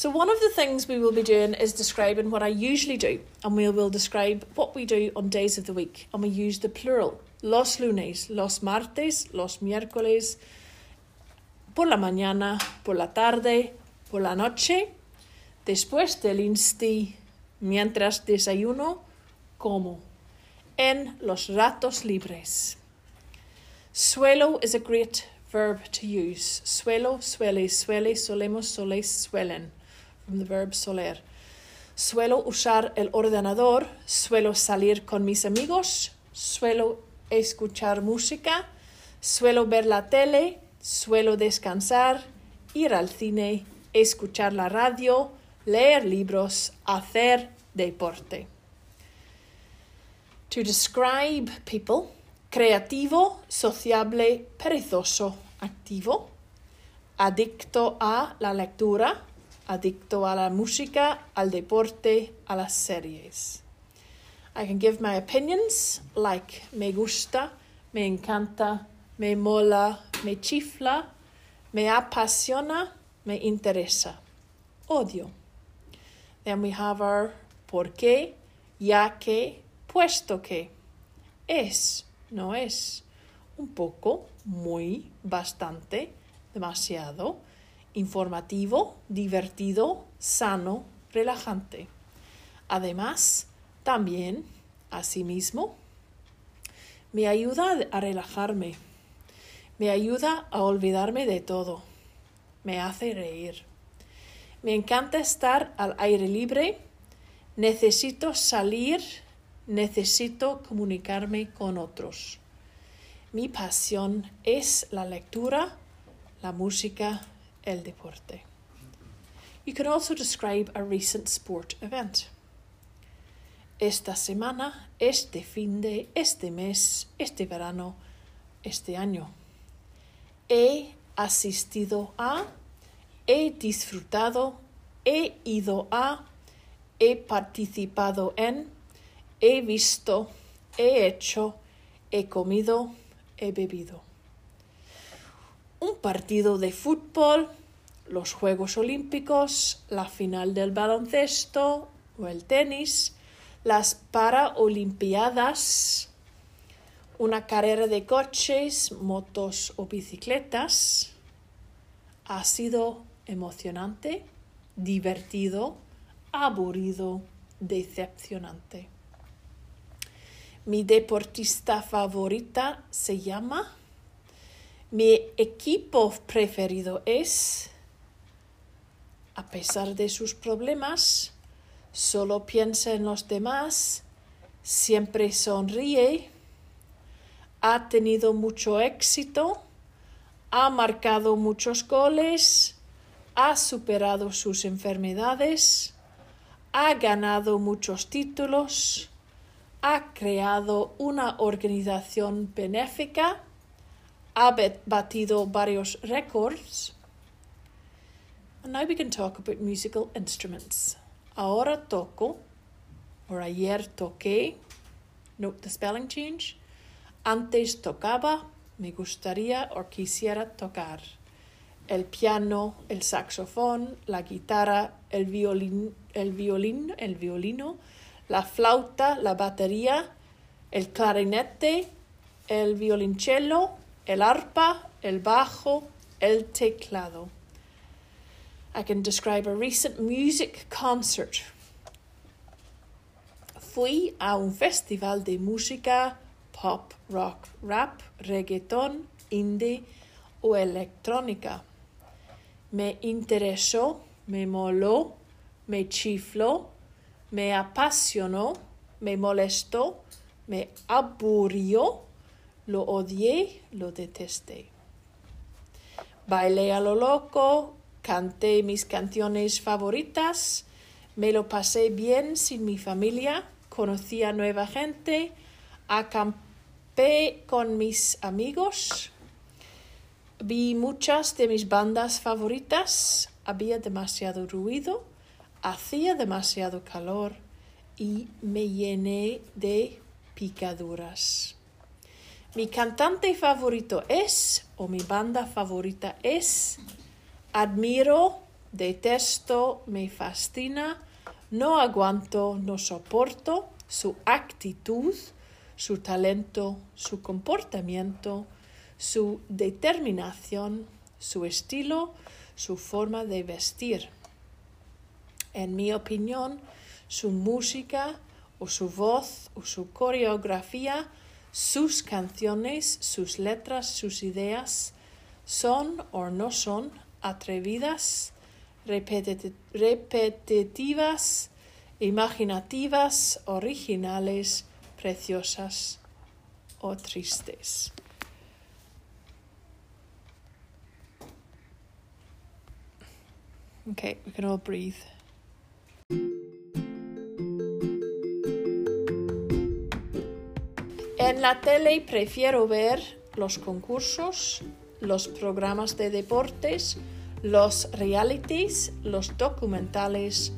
So, one of the things we will be doing is describing what I usually do, and we will describe what we do on days of the week, and we use the plural los lunes, los martes, los miércoles, por la mañana, por la tarde, por la noche, después del insti, mientras desayuno, como, en los ratos libres. Suelo is a great verb to use. Suelo, suele, suele, solemos, soles, suelen. The verb soler. Suelo usar el ordenador, suelo salir con mis amigos, suelo escuchar música, suelo ver la tele, suelo descansar, ir al cine, escuchar la radio, leer libros, hacer deporte. To describe people, creativo, sociable, perezoso, activo, adicto a la lectura, adicto a la música, al deporte, a las series. I can give my opinions like me gusta, me encanta, me mola, me chifla, me apasiona, me interesa. Odio. Then we have our por qué, ya que, puesto que. Es, no es. Un poco, muy, bastante, demasiado. Informativo, divertido, sano, relajante. Además, también, asimismo, me ayuda a relajarme. Me ayuda a olvidarme de todo. Me hace reír. Me encanta estar al aire libre. Necesito salir. Necesito comunicarme con otros. Mi pasión es la lectura, la música, el deporte. You can also describe a recent sport event. Esta semana, este fin de, este mes, este verano, este año. He asistido a, he disfrutado, he ido a, he participado en, he visto, he hecho, he comido, he bebido. Un partido de fútbol, los Juegos Olímpicos, la final del baloncesto o el tenis, las Paraolimpiadas, una carrera de coches, motos o bicicletas. Ha sido emocionante, divertido, aburrido, decepcionante. Mi deportista favorita se llama. Mi equipo preferido es. A pesar de sus problemas, solo piensa en los demás, siempre sonríe, ha tenido mucho éxito, ha marcado muchos goles, ha superado sus enfermedades, ha ganado muchos títulos, ha creado una organización benéfica, ha batido varios récords. And now we can talk about musical instruments. Ahora toco, or ayer toqué, note the spelling change. Antes tocaba, me gustaría o quisiera tocar. El piano, el saxofón, la guitarra, el violín, el violín, el violino, la flauta, la batería, el clarinete, el violonchelo, el arpa, el bajo, el teclado. I can describe a recent music concert. Fui a un festival de música pop, rock, rap, reggaeton, indie o electrónica. Me interesó, me moló, me chifló, me apasionó, me molestó, me aburrió, lo odié, lo detesté. Bailé a lo loco, canté mis canciones favoritas, me lo pasé bien sin mi familia, conocí a nueva gente, acampé con mis amigos, vi muchas de mis bandas favoritas, había demasiado ruido, hacía demasiado calor y me llené de picaduras. Mi cantante favorito es, o mi banda favorita es, admiro, Detesto, me fascina, no aguanto, no soporto su actitud, su talento, su comportamiento, su determinación, su estilo, su forma de vestir. En mi opinión, su música o su voz o su coreografía, sus canciones, sus letras, sus ideas son o no son atrevidas, repetitivas, imaginativas, originales, preciosas o tristes. Okay, we can all breathe. En la tele prefiero ver los concursos, los programas de deportes, los realities, los documentales,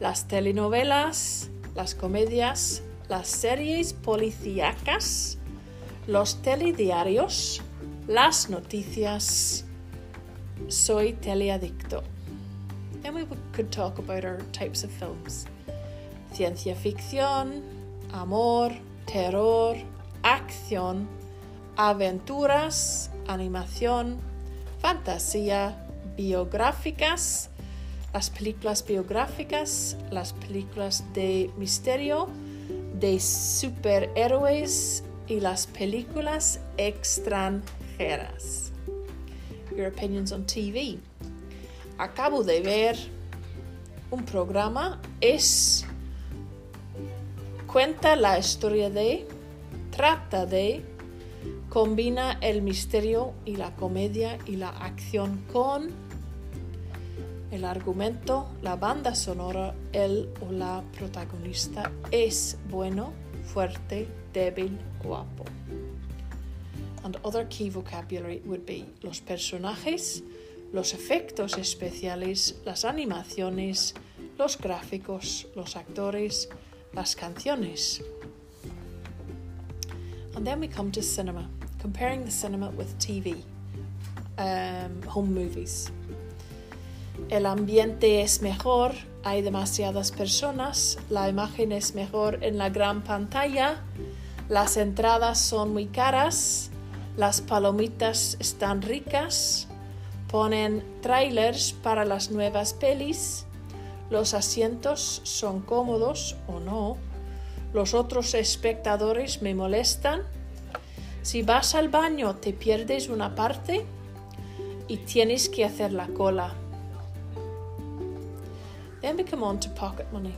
las telenovelas, las comedias, las series policíacas, los telediarios, las noticias. Soy teleadicto. Then we could talk about our types of films. Ciencia ficción, amor, terror, acción, aventuras, animación, fantasía, biográficas, las películas biográficas, las películas de misterio, de superhéroes y las películas extranjeras. Your opinions on TV. Acabo de ver un programa, es cuenta la historia de, trata de, combina el misterio y la comedia y la acción con el argumento, la banda sonora, él o la protagonista es bueno, fuerte, débil, guapo. And other key vocabulary would be los personajes, los efectos especiales, las animaciones, los gráficos, los actores, las canciones. And then we come to cinema, comparing the cinema with TV, um, home movies. El ambiente es mejor, hay demasiadas personas, la imagen es mejor en la gran pantalla, las entradas son muy caras, las palomitas están ricas, ponen trailers para las nuevas pelis, los asientos son cómodos o no, los otros espectadores me molestan, si vas al baño te pierdes una parte y tienes que hacer la cola. Then we come on to pocket money.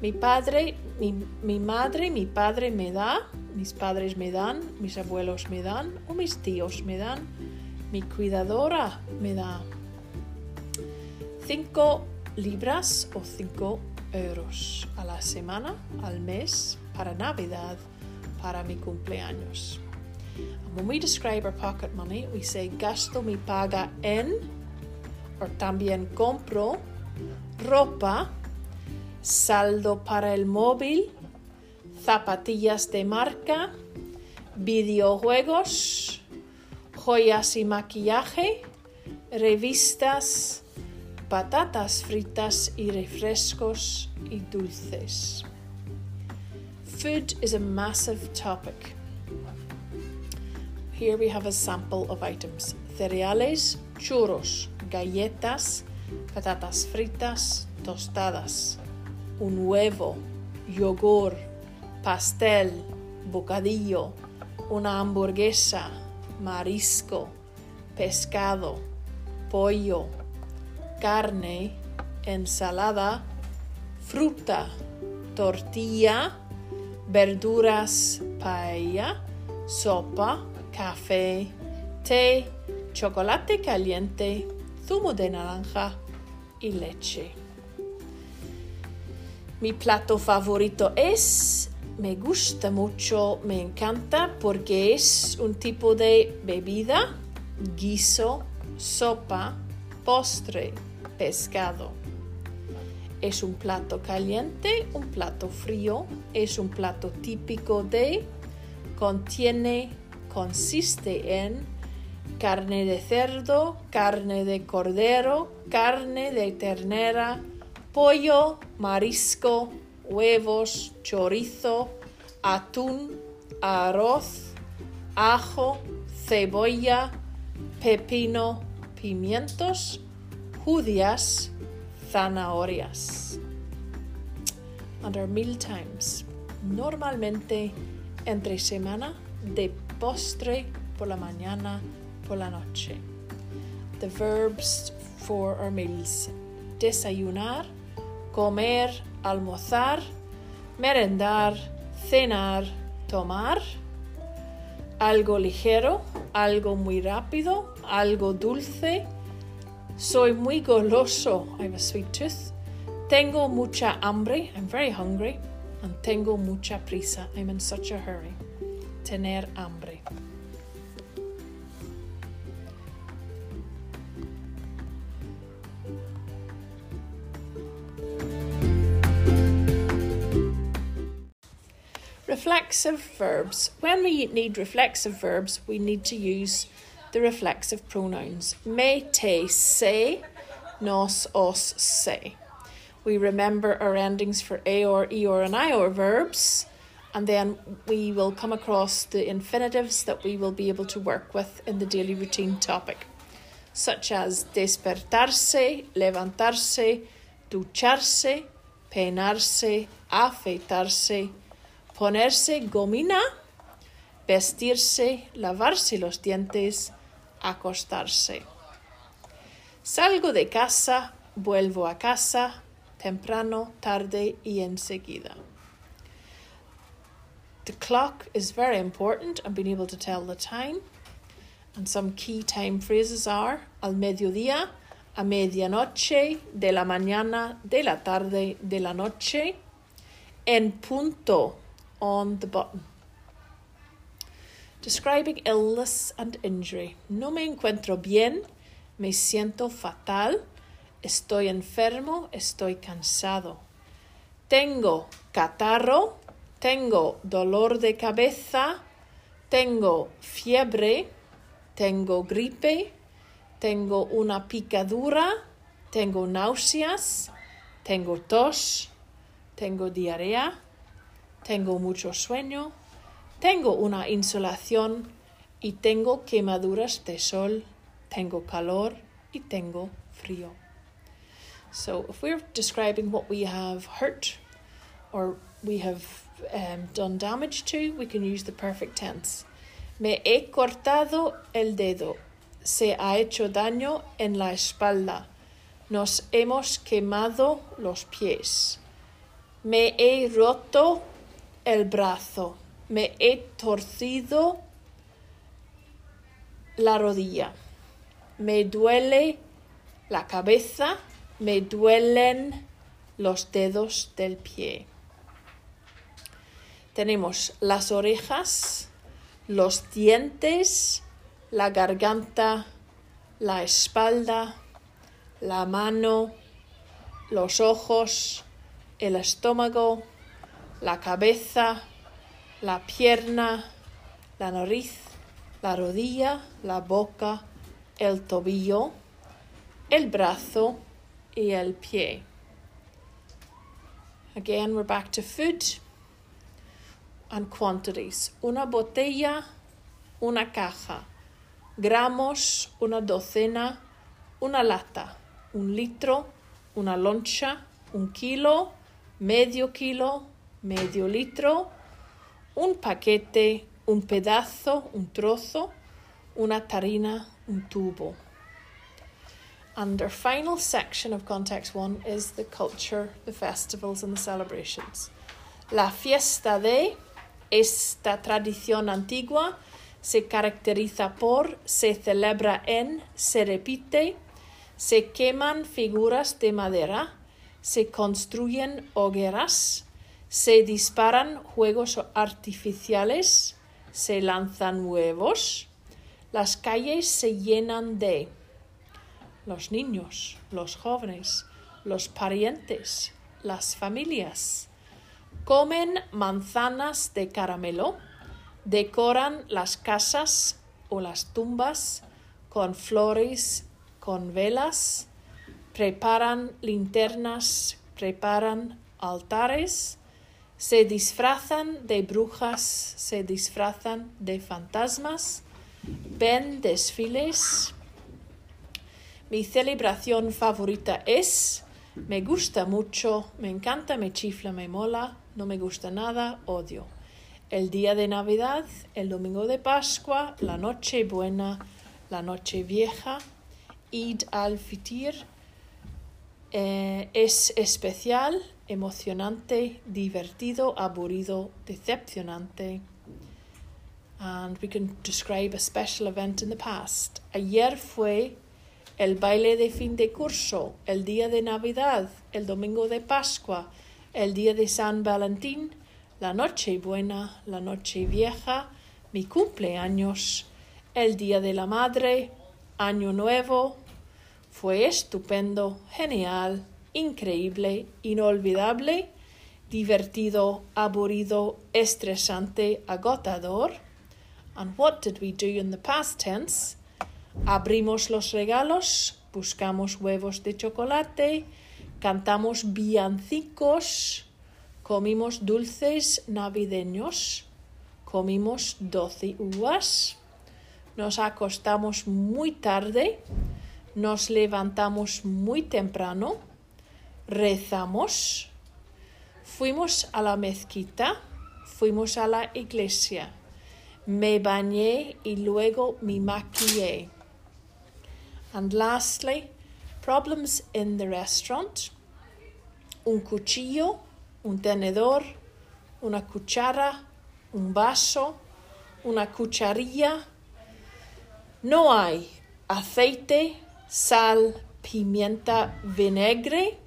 Mi padre, mi, mi madre, mi padre me da, mis padres me dan, mis abuelos me dan o mis tíos me dan, mi cuidadora me da. Cinco libras o cinco euros a la semana, al mes, para Navidad, para mi cumpleaños. And when we describe our pocket money, we say gasto mi paga en, or también compro ropa, saldo para el móvil, zapatillas de marca, videojuegos, joyas y maquillaje, revistas, patatas fritas y refrescos y dulces. Food is a massive topic. Here we have a sample of items. Cereales, churros, galletas, patatas fritas, tostadas, un huevo, yogur, pastel, bocadillo, una hamburguesa, marisco, pescado, pollo, carne, ensalada, fruta, tortilla, verduras, paella, sopa, café, té, chocolate caliente, zumo de naranja y leche. Mi plato favorito es, me gusta mucho, me encanta porque es un tipo de bebida, guiso, sopa, postre, pescado. Es un plato caliente, un plato frío, es un plato típico de, contiene, consiste en, carne de cerdo, carne de cordero, carne de ternera, pollo, marisco, huevos, chorizo, atún, arroz, ajo, cebolla, pepino, pimientos, judías, zanahorias. Under meal times, normalmente entre semana, de postre por la mañana, por la noche. The verbs for our meals: desayunar, comer, almorzar, merendar, cenar, tomar, algo ligero, algo muy rápido, algo dulce. Soy muy goloso. I have a sweet tooth. Tengo mucha hambre. I'm very hungry. And tengo mucha prisa. I'm in such a hurry. Tener hambre. Reflexive verbs. When we need reflexive verbs, we need to use the reflexive pronouns. Me, te, se, nos, os, se. We remember our endings for a or, e or, and I or verbs, and then we will come across the infinitives that we will be able to work with in the daily routine topic, such as despertarse, levantarse, ducharse, peinarse, afeitarse, ponerse gomina, vestirse, lavarse los dientes, acostarse. Salgo de casa, vuelvo a casa, temprano, tarde y enseguida. The clock is very important and being able to tell the time. And some key time phrases are al mediodía, a medianoche, de la mañana, de la tarde, de la noche, en punto, on the button. Describing illness and injury. No me encuentro bien, me siento fatal, estoy enfermo, estoy cansado. Tengo catarro, tengo dolor de cabeza, tengo fiebre, tengo gripe, tengo una picadura, tengo náuseas, tengo tos, tengo diarrea tengo mucho sueño, tengo una insolación y tengo quemaduras de sol, tengo calor y tengo frío. So, if we're describing what we have hurt or we have um, done damage to, we can use the perfect tense. Me he cortado el dedo. Se ha hecho daño en la espalda. Nos hemos quemado los pies. Me he roto el brazo, me he torcido la rodilla, me duele la cabeza, me duelen los dedos del pie. Tenemos las orejas, los dientes, la garganta, la espalda, la mano, los ojos, el estómago, la cabeza, la pierna, la nariz, la rodilla, la boca, el tobillo, el brazo y el pie. Again, we're back to food and quantities. Una botella, una caja. Gramos, una docena, una lata. Un litro, una loncha, un kilo, medio kilo, medio litro, un paquete, un pedazo, un trozo, una tarina, un tubo. And our final section of context one is the culture, the festivals, and the celebrations. La fiesta de esta tradición antigua se caracteriza por se celebra en, se repite, se queman figuras de madera, se construyen hogueras, se disparan juegos artificiales, se lanzan huevos, las calles se llenan de los niños, los jóvenes, los parientes, las familias. Comen manzanas de caramelo, decoran las casas o las tumbas, con flores, con velas, preparan linternas, preparan altares, se disfrazan de brujas, se disfrazan de fantasmas, ven desfiles. Mi celebración favorita es, me gusta mucho, me encanta, me chifla, me mola, no me gusta nada, odio. El día de Navidad, el domingo de Pascua, la noche buena, la noche vieja, Eid al-Fitir, eh, es especial, emocionante, divertido, aburrido, decepcionante. And we can describe a special event in the past. Ayer fue el baile de fin de curso, el día de Navidad, el domingo de Pascua, el día de San Valentín, la noche buena, la noche vieja, mi cumpleaños, el día de la madre, año nuevo, fue estupendo, genial, increíble, inolvidable, divertido, aburrido, estresante, agotador. And what did we do in the past tense? Abrimos los regalos, buscamos huevos de chocolate, cantamos villancicos, comimos dulces navideños, comimos doce uvas, nos acostamos muy tarde, nos levantamos muy temprano, rezamos, fuimos a la mezquita, fuimos a la iglesia, me bañé y luego me maquillé. And lastly, problems in the restaurant. Un cuchillo, un tenedor, una cuchara, un vaso, una cucharilla. No hay aceite, sal, pimienta, vinagre.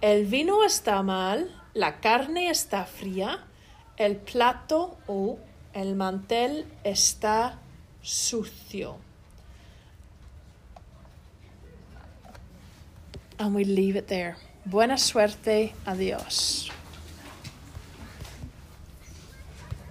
El vino está mal, la carne está fría, el plato o el mantel está sucio. And we leave it there. Buena suerte. Adiós.